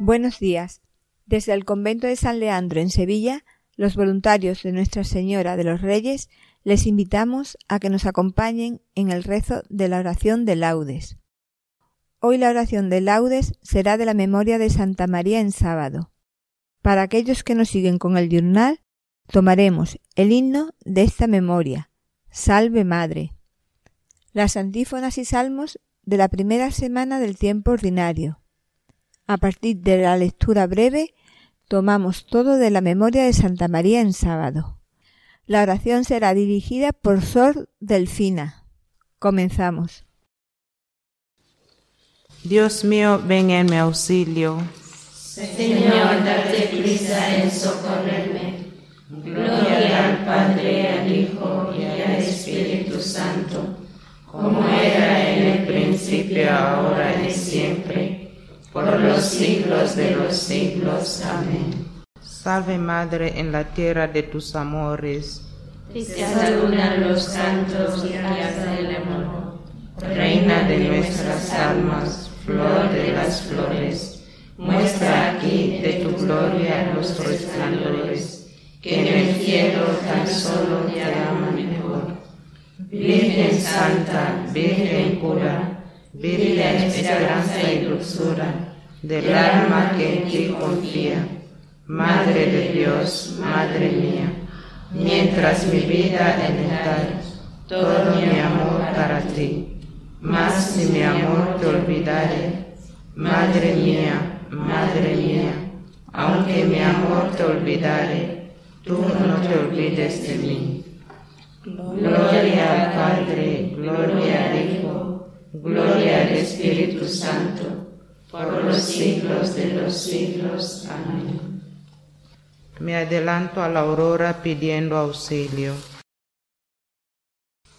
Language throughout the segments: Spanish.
Buenos días. Desde el convento de San Leandro en Sevilla, los voluntarios de Nuestra Señora de los Reyes les invitamos a que nos acompañen en el rezo de la oración de laudes. Hoy la oración de laudes será de la memoria de Santa María en sábado. Para aquellos que nos siguen con el diurnal, tomaremos el himno de esta memoria, Salve Madre. Las antífonas y salmos de la primera semana del tiempo ordinario a partir de la lectura breve, tomamos todo de la memoria de Santa María en sábado. La oración será dirigida por Sor Delfina. Comenzamos. Dios mío, ven en mi auxilio. Señor, date prisa en socorrerme. Gloria al Padre, al Hijo y al Espíritu Santo, como era en el por los siglos de los siglos. Amén. Salve Madre en la tierra de tus amores. Te saludan los santos y del amor. Reina de nuestras almas, flor de las flores, muestra aquí de tu gloria los resplandores, que en el cielo tan solo te aman mejor. Virgen Santa, Virgen pura, Virgen esperanza y dulzura, del alma que en ti confía. Madre de Dios, Madre mía, mientras mi vida tal, todo mi amor para ti. Mas si mi amor te olvidare, Madre mía, Madre mía, aunque mi amor te olvidare, tú no te olvides de mí. Gloria al Padre, gloria al Hijo, gloria al Espíritu Santo por los siglos de los siglos. Amén. Me adelanto a la aurora pidiendo auxilio.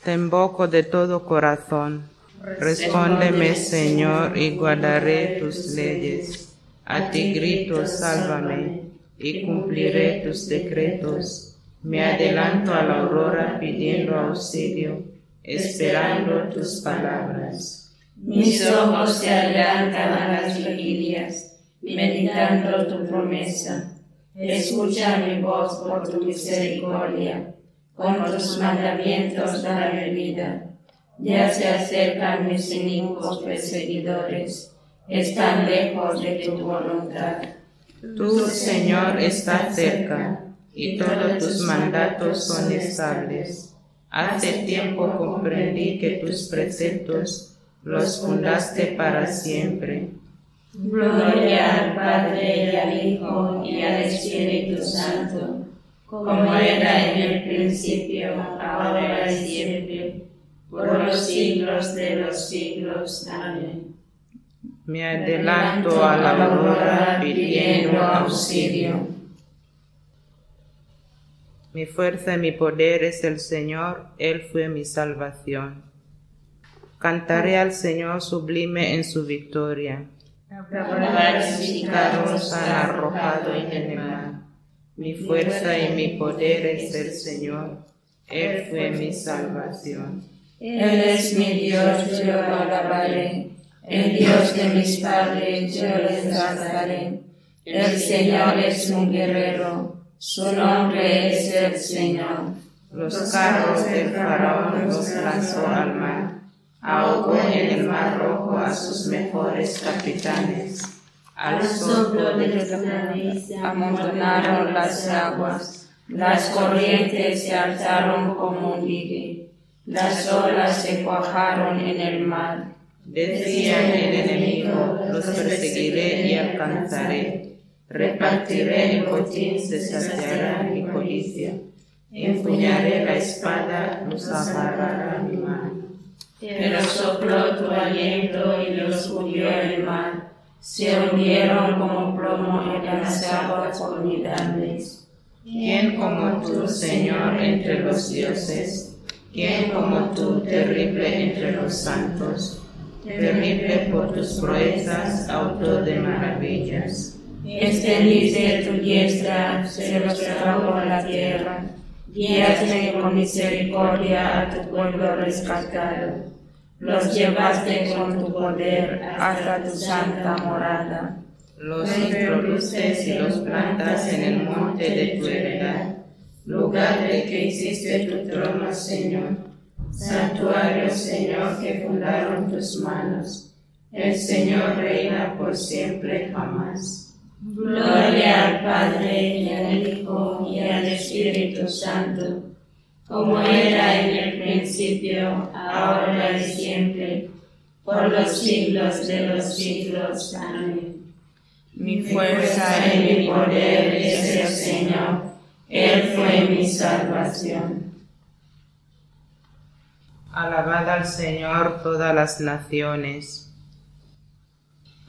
Te invoco de todo corazón. Respóndeme, Señor, y guardaré tus leyes. A ti grito, sálvame, y cumpliré tus decretos. Me adelanto a la aurora pidiendo auxilio, esperando tus palabras. Mis ojos se adelantan a las vigilias, meditando tu promesa. Escucha mi voz por tu misericordia. Con tus mandamientos dame vida. Ya se acercan mis inicuos perseguidores. Están lejos de tu voluntad. Tú, Señor, estás cerca, y todos tus mandatos son estables. Hace tiempo comprendí que tus preceptos los fundaste para siempre. Gloria al Padre y al Hijo y al Espíritu Santo, como era en el principio, ahora y siempre, por los siglos de los siglos. Amén. Me adelanto a la aurora pidiendo auxilio. Mi fuerza y mi poder es el Señor, Él fue mi salvación. Cantaré al Señor sublime en su victoria. Crucificados han arrojado en el mar. Mi fuerza y mi poder es el Señor. Él fue mi salvación. Él es mi Dios, yo lo alabaré. El Dios de mis padres, yo le exaltaré. El Señor es un guerrero, su nombre es el Señor. Los carros del faraón los lanzó al mar ahogó en el mar rojo a sus mejores capitanes. Al soplo de la amontonaron las aguas, las corrientes se alzaron como un dique, las olas se cuajaron en el mar, Decía el enemigo, los perseguiré y alcanzaré. Repartiré el botín, se saciará mi codicia. Empuñaré la espada, los agarrará mi mano. Pero sopló tu aliento y los cubrió el mar. Se hundieron como plomo en las aguas formidables. ¿Quién como tú, Señor, entre los dioses? ¿Quién como tú, terrible entre los santos? Terrible por tus proezas, autor de maravillas. Extendiste tu diestra, se los tragó la tierra. Guíate con misericordia a tu pueblo rescatado. Los llevaste con tu poder hasta tu santa morada. Los introduces y los plantas en el monte de tu heredad, lugar de que hiciste tu trono, Señor. Santuario, Señor, que fundaron tus manos. El Señor reina por siempre jamás. Gloria al Padre y al Hijo y al Espíritu Santo, como era en el principio, ahora y siempre, por los siglos de los siglos. Amén. Mi fuerza y mi poder es el Señor, Él fue mi salvación. Alabad al Señor todas las naciones.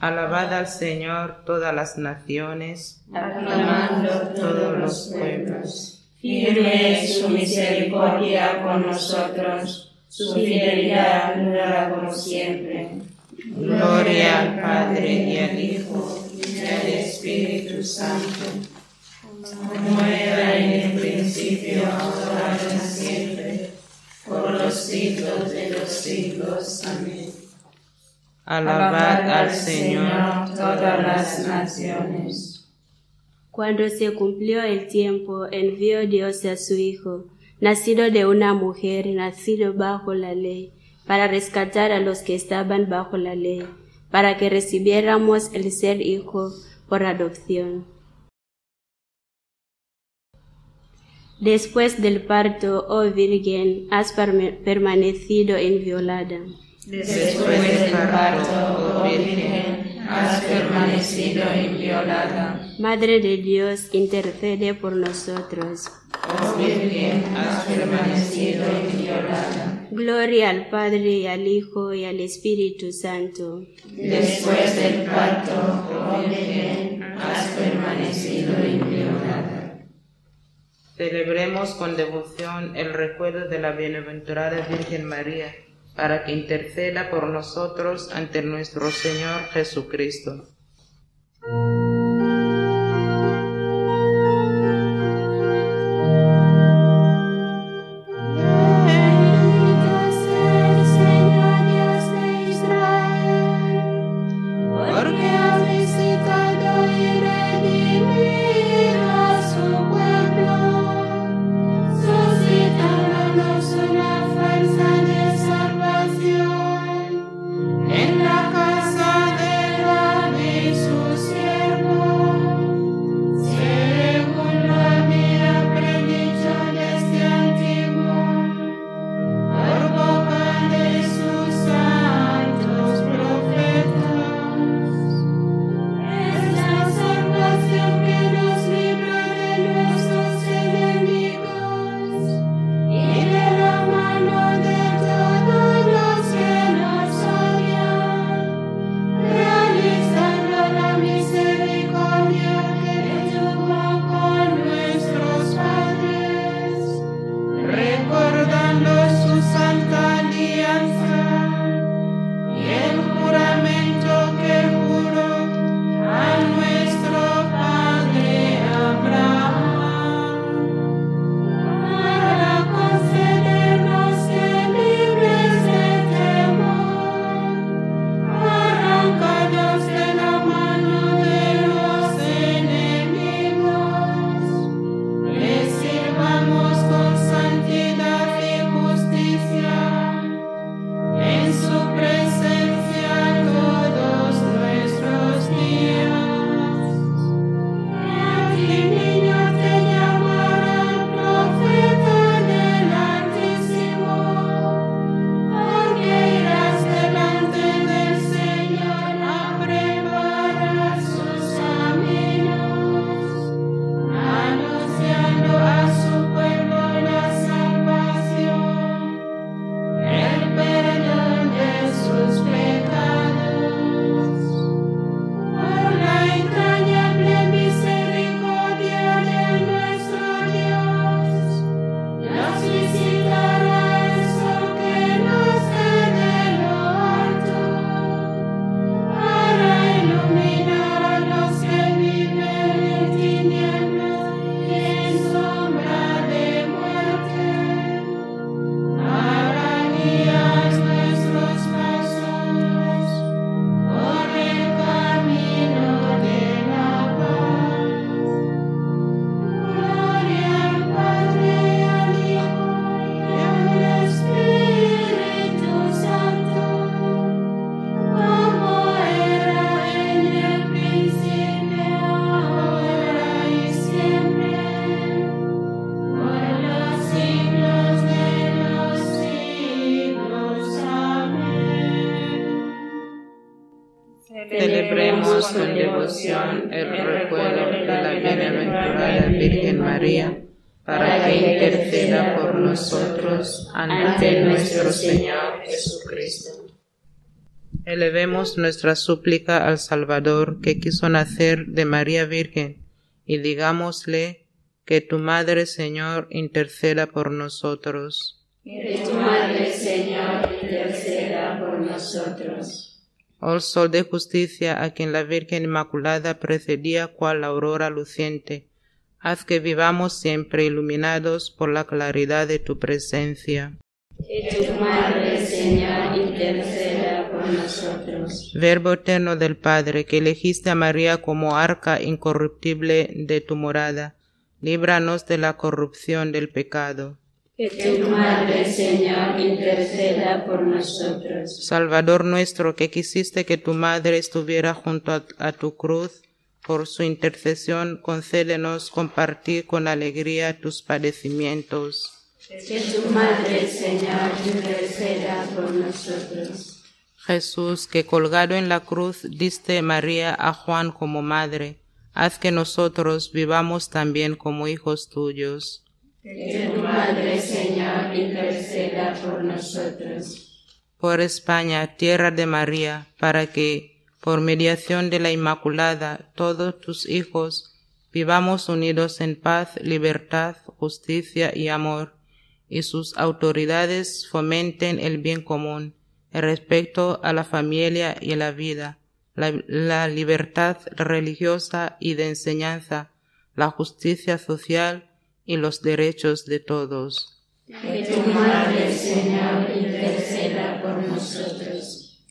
Alabad al Señor todas las naciones, aclamando todos los pueblos. Firme es su misericordia con nosotros, su fidelidad dura por siempre. Gloria al Padre y al Hijo y al Espíritu Santo, como era en el principio, ahora y siempre, por los siglos de los siglos. Amén. Alabad al Señor todas las naciones. Cuando se cumplió el tiempo, envió Dios a su Hijo, nacido de una mujer, nacido bajo la ley, para rescatar a los que estaban bajo la ley, para que recibiéramos el ser hijo por adopción. Después del parto, oh Virgen, has permanecido inviolada. Después del parto, oh Virgen, has permanecido inviolada. Madre de Dios, intercede por nosotros. Oh Virgen, has permanecido inviolada. Gloria al Padre y al Hijo y al Espíritu Santo. Después del parto, oh Virgen, has permanecido inviolada. Celebremos con devoción el recuerdo de la bienaventurada Virgen María para que interceda por nosotros ante nuestro Señor Jesucristo. Devoción el recuerdo de la bienaventurada Virgen María, para que interceda por nosotros ante nuestro Señor Jesucristo. Elevemos nuestra súplica al Salvador que quiso nacer de María Virgen y digámosle que tu Madre Señor interceda por nosotros. Que tu Madre Señor interceda por nosotros. Oh Sol de justicia, a quien la Virgen Inmaculada precedía cual aurora luciente, haz que vivamos siempre iluminados por la claridad de tu presencia. Que tu Madre, Señor, interceda por nosotros. Verbo eterno del Padre, que elegiste a María como arca incorruptible de tu morada, líbranos de la corrupción del pecado. Que tu Madre, Señor, interceda por nosotros. Salvador nuestro, que quisiste que tu Madre estuviera junto a, a tu cruz, por su intercesión concédenos compartir con alegría tus padecimientos. Que tu Madre, Señor, interceda por nosotros. Jesús, que colgado en la cruz diste María a Juan como madre, haz que nosotros vivamos también como hijos tuyos. Por España, tierra de María, para que, por mediación de la Inmaculada, todos tus hijos vivamos unidos en paz, libertad, justicia y amor, y sus autoridades fomenten el bien común, el respeto a la familia y la vida, la libertad religiosa y de enseñanza, la justicia social y los derechos de todos. Que tu Madre, Señor, interceda por nosotros.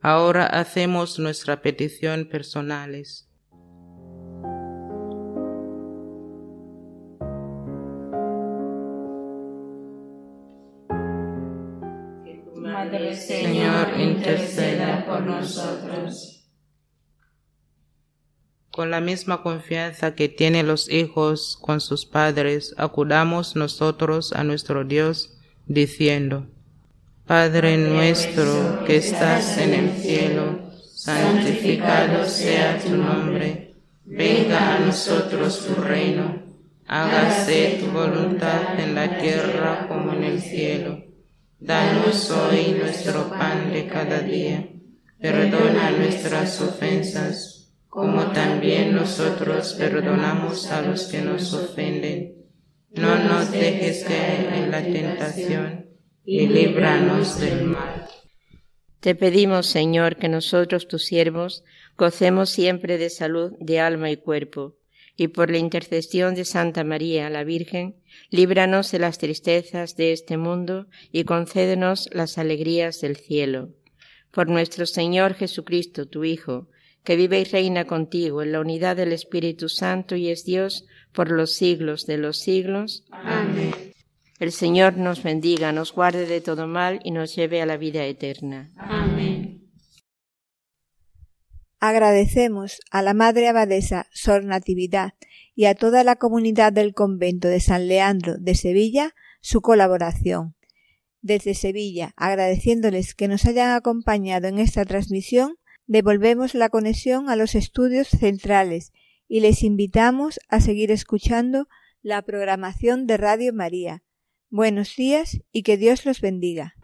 Ahora hacemos nuestra petición personales. Que tu Madre, Señor, interceda por nosotros. Con la misma confianza que tienen los hijos con sus padres, acudamos nosotros a nuestro Dios, diciendo, Padre nuestro que estás en el cielo, santificado sea tu nombre, venga a nosotros tu reino, hágase tu voluntad en la tierra como en el cielo. Danos hoy nuestro pan de cada día, perdona nuestras ofensas como también nosotros perdonamos a los que nos ofenden. No nos dejes caer en la tentación y líbranos del mal. Te pedimos, Señor, que nosotros, tus siervos, gocemos siempre de salud de alma y cuerpo, y por la intercesión de Santa María, la Virgen, líbranos de las tristezas de este mundo y concédenos las alegrías del cielo. Por nuestro Señor Jesucristo, tu Hijo, que vive y reina contigo en la unidad del Espíritu Santo y es Dios por los siglos de los siglos. Amén. El Señor nos bendiga, nos guarde de todo mal y nos lleve a la vida eterna. Amén. Agradecemos a la Madre Abadesa Sor Natividad y a toda la comunidad del convento de San Leandro de Sevilla su colaboración. Desde Sevilla, agradeciéndoles que nos hayan acompañado en esta transmisión, devolvemos la conexión a los estudios centrales y les invitamos a seguir escuchando la programación de Radio María. Buenos días y que Dios los bendiga.